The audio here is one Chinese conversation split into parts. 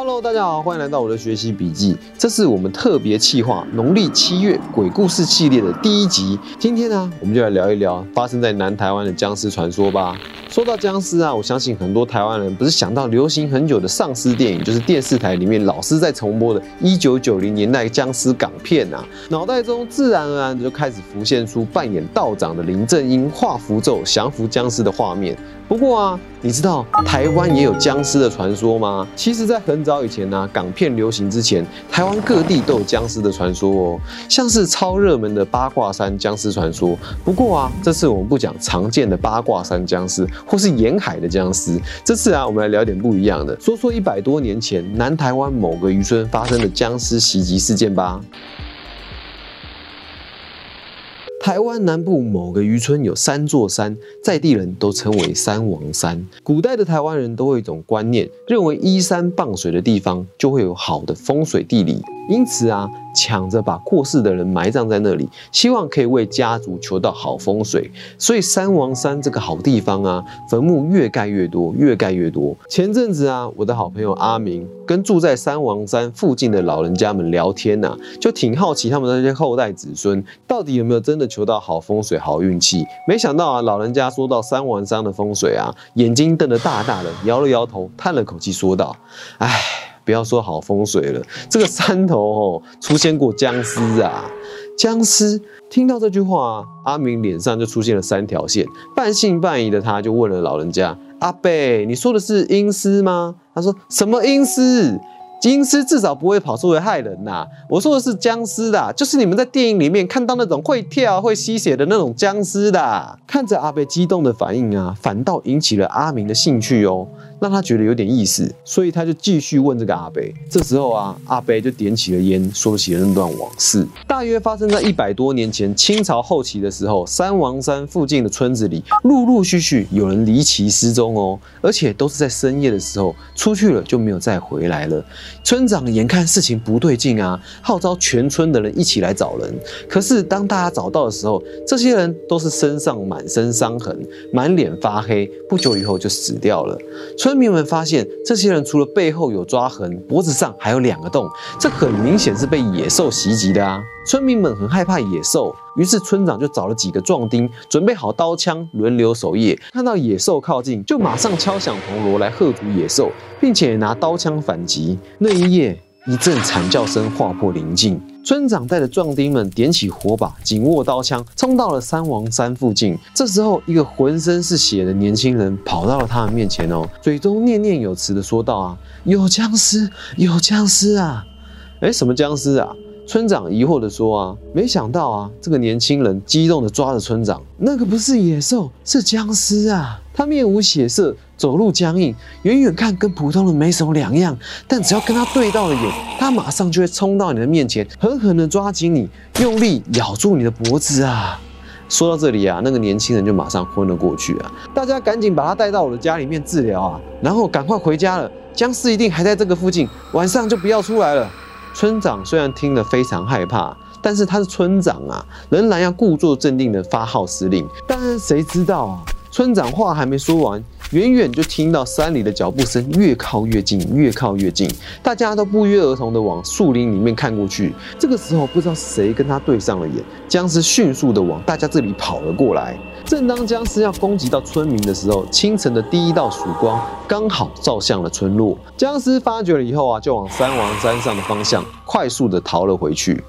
Hello，大家好，欢迎来到我的学习笔记。这是我们特别企划农历七月鬼故事系列的第一集。今天呢，我们就来聊一聊发生在南台湾的僵尸传说吧。说到僵尸啊，我相信很多台湾人不是想到流行很久的丧尸电影，就是电视台里面老是在重播的1990年代僵尸港片啊，脑袋中自然而然就开始浮现出扮演道长的林正英画符咒降服僵尸的画面。不过啊，你知道台湾也有僵尸的传说吗？其实，在很早以前呢，港片流行之前，台湾各地都有僵尸的传说哦，像是超热门的八卦山僵尸传说。不过啊，这次我们不讲常见的八卦山僵尸，或是沿海的僵尸。这次啊，我们来聊点不一样的，说说一百多年前南台湾某个渔村发生的僵尸袭击事件吧。台湾南部某个渔村有三座山，在地人都称为三王山。古代的台湾人都会有一种观念，认为依山傍水的地方就会有好的风水地理，因此啊。抢着把过世的人埋葬在那里，希望可以为家族求到好风水。所以三王山这个好地方啊，坟墓越盖越多，越盖越多。前阵子啊，我的好朋友阿明跟住在三王山附近的老人家们聊天呐，就挺好奇他们那些后代子孙到底有没有真的求到好风水、好运气。没想到啊，老人家说到三王山的风水啊，眼睛瞪得大大的，摇了摇头，叹了口气说道：“唉。”不要说好风水了，这个山头哦出现过僵尸啊！僵尸听到这句话，阿明脸上就出现了三条线，半信半疑的他就问了老人家：“阿贝，你说的是阴尸吗？”他说：“什么阴尸？”僵尸至少不会跑出来害人呐！我说的是僵尸啦，就是你们在电影里面看到那种会跳、会吸血的那种僵尸的。看着阿贝激动的反应啊，反倒引起了阿明的兴趣哦，让他觉得有点意思，所以他就继续问这个阿贝。这时候啊，阿贝就点起了烟，说起了那段往事。大约发生在一百多年前，清朝后期的时候，三王山附近的村子里，陆陆续续有人离奇失踪哦，而且都是在深夜的时候出去了，就没有再回来了。村长眼看事情不对劲啊，号召全村的人一起来找人。可是当大家找到的时候，这些人都是身上满身伤痕，满脸发黑，不久以后就死掉了。村民们发现，这些人除了背后有抓痕，脖子上还有两个洞，这很明显是被野兽袭击的啊！村民们很害怕野兽，于是村长就找了几个壮丁，准备好刀枪，轮流守夜。看到野兽靠近，就马上敲响铜锣来喝阻野兽，并且拿刀枪反击。那一夜，一阵惨叫声划破宁静。村长带着壮丁们点起火把，紧握刀枪，冲到了三王山附近。这时候，一个浑身是血的年轻人跑到了他们面前哦，嘴中念念有词的说道：“啊，有僵尸，有僵尸啊！哎，什么僵尸啊？”村长疑惑地说：“啊，没想到啊，这个年轻人激动地抓着村长，那个不是野兽，是僵尸啊！他面无血色，走路僵硬，远远看跟普通人没什么两样，但只要跟他对到了眼，他马上就会冲到你的面前，狠狠地抓紧你，用力咬住你的脖子啊！”说到这里啊，那个年轻人就马上昏了过去啊！大家赶紧把他带到我的家里面治疗啊，然后赶快回家了，僵尸一定还在这个附近，晚上就不要出来了。村长虽然听了非常害怕，但是他是村长啊，仍然要故作镇定的发号施令。但是谁知道啊，村长话还没说完，远远就听到山里的脚步声越靠越近，越靠越近。大家都不约而同的往树林里面看过去。这个时候，不知道谁跟他对上了眼，僵尸迅速的往大家这里跑了过来。正当僵尸要攻击到村民的时候，清晨的第一道曙光刚好照向了村落。僵尸发觉了以后啊，就往三王山上的方向快速的逃了回去。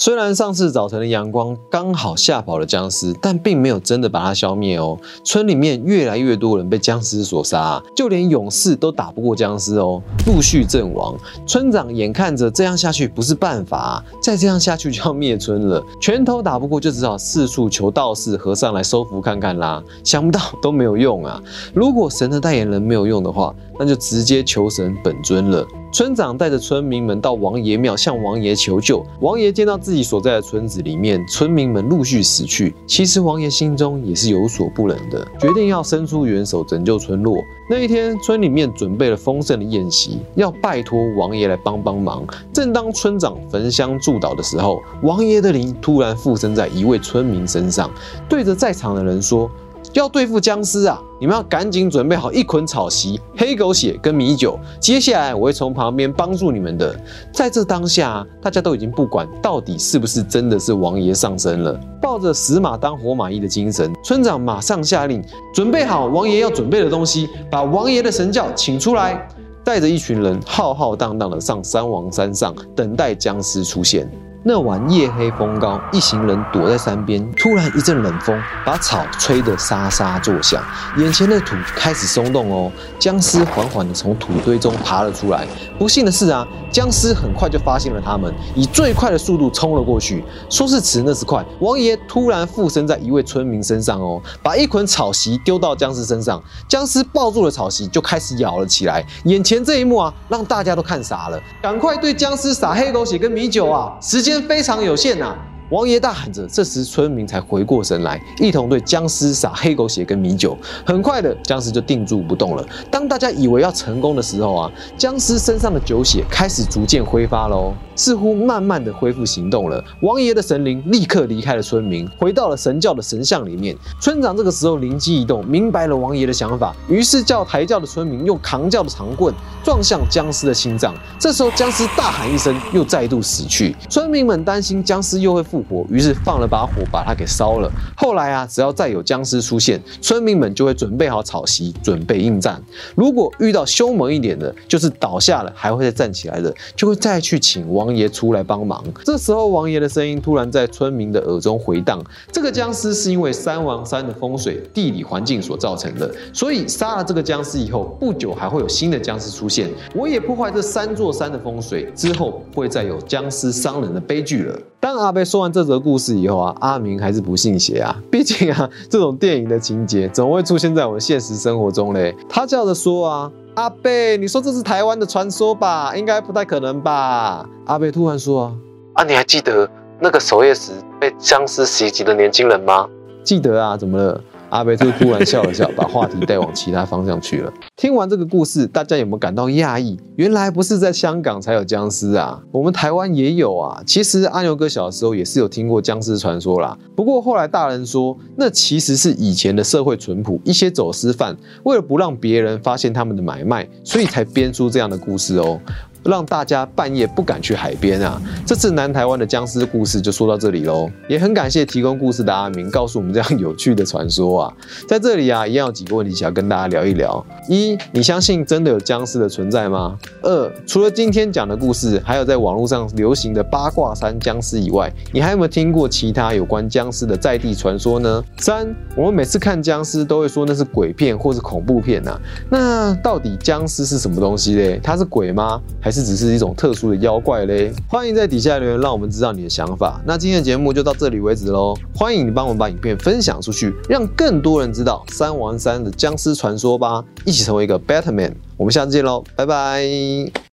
虽然上次早晨的阳光刚好吓跑了僵尸，但并没有真的把它消灭哦。村里面越来越多人被僵尸所杀，就连勇士都打不过僵尸哦，陆续阵亡。村长眼看着这样下去不是办法，再这样下去就要灭村了。拳头打不过，就只好四处求道士、和尚来收服看看啦。想不到都没有用啊！如果神的代言人没有用的话，那就直接求神本尊了。村长带着村民们到王爷庙向王爷求救。王爷见到自己所在的村子里面村民们陆续死去，其实王爷心中也是有所不忍的，决定要伸出援手拯救村落。那一天，村里面准备了丰盛的宴席，要拜托王爷来帮帮忙。正当村长焚香祝祷的时候，王爷的灵突然附身在一位村民身上，对着在场的人说。要对付僵尸啊，你们要赶紧准备好一捆草席、黑狗血跟米酒。接下来我会从旁边帮助你们的。在这当下，大家都已经不管到底是不是真的是王爷上身了，抱着死马当活马医的精神，村长马上下令准备好王爷要准备的东西，把王爷的神教请出来，带着一群人浩浩荡荡的上三王山上，等待僵尸出现。那晚夜黑风高，一行人躲在山边。突然一阵冷风，把草吹得沙沙作响。眼前的土开始松动哦，僵尸缓缓地从土堆中爬了出来。不幸的是啊，僵尸很快就发现了他们，以最快的速度冲了过去。说是迟，那是快。王爷突然附身在一位村民身上哦，把一捆草席丢到僵尸身上，僵尸抱住了草席就开始咬了起来。眼前这一幕啊，让大家都看傻了。赶快对僵尸撒黑狗血跟米酒啊！时间。时间非常有限呐。王爷大喊着，这时村民才回过神来，一同对僵尸撒黑狗血跟米酒。很快的，僵尸就定住不动了。当大家以为要成功的时候啊，僵尸身上的酒血开始逐渐挥发喽，似乎慢慢的恢复行动了。王爷的神灵立刻离开了村民，回到了神教的神像里面。村长这个时候灵机一动，明白了王爷的想法，于是叫抬轿的村民用扛轿的长棍撞向僵尸的心脏。这时候僵尸大喊一声，又再度死去。村民们担心僵尸又会复。复活，于是放了把火把它给烧了。后来啊，只要再有僵尸出现，村民们就会准备好草席，准备应战。如果遇到凶猛一点的，就是倒下了还会再站起来的，就会再去请王爷出来帮忙。这时候，王爷的声音突然在村民的耳中回荡：这个僵尸是因为三王山的风水地理环境所造成的，所以杀了这个僵尸以后，不久还会有新的僵尸出现。我也破坏这三座山的风水之后，不会再有僵尸伤人的悲剧了。当阿贝说完这则故事以后啊，阿明还是不信邪啊。毕竟啊，这种电影的情节怎么会出现在我们现实生活中嘞？他叫着说啊，阿贝，你说这是台湾的传说吧？应该不太可能吧？阿贝突然说啊，啊，你还记得那个守夜时被僵尸袭击的年轻人吗？记得啊，怎么了？阿贝就突然笑了笑，把话题带往其他方向去了。听完这个故事，大家有没有感到讶异？原来不是在香港才有僵尸啊，我们台湾也有啊。其实阿牛哥小时候也是有听过僵尸传说啦。不过后来大人说，那其实是以前的社会淳朴，一些走私犯为了不让别人发现他们的买卖，所以才编出这样的故事哦。让大家半夜不敢去海边啊！这次南台湾的僵尸故事就说到这里喽，也很感谢提供故事的阿明，告诉我们这样有趣的传说啊！在这里啊，一样有几个问题想要跟大家聊一聊：一，你相信真的有僵尸的存在吗？二，除了今天讲的故事，还有在网络上流行的八卦山僵尸以外，你还有没有听过其他有关僵尸的在地传说呢？三，我们每次看僵尸都会说那是鬼片或是恐怖片呐，那到底僵尸是什么东西嘞？它是鬼吗？还是？只是一种特殊的妖怪嘞，欢迎在底下留言，让我们知道你的想法。那今天的节目就到这里为止喽，欢迎你帮我们把影片分享出去，让更多人知道三王三的僵尸传说吧，一起成为一个 better man。我们下次见喽，拜拜。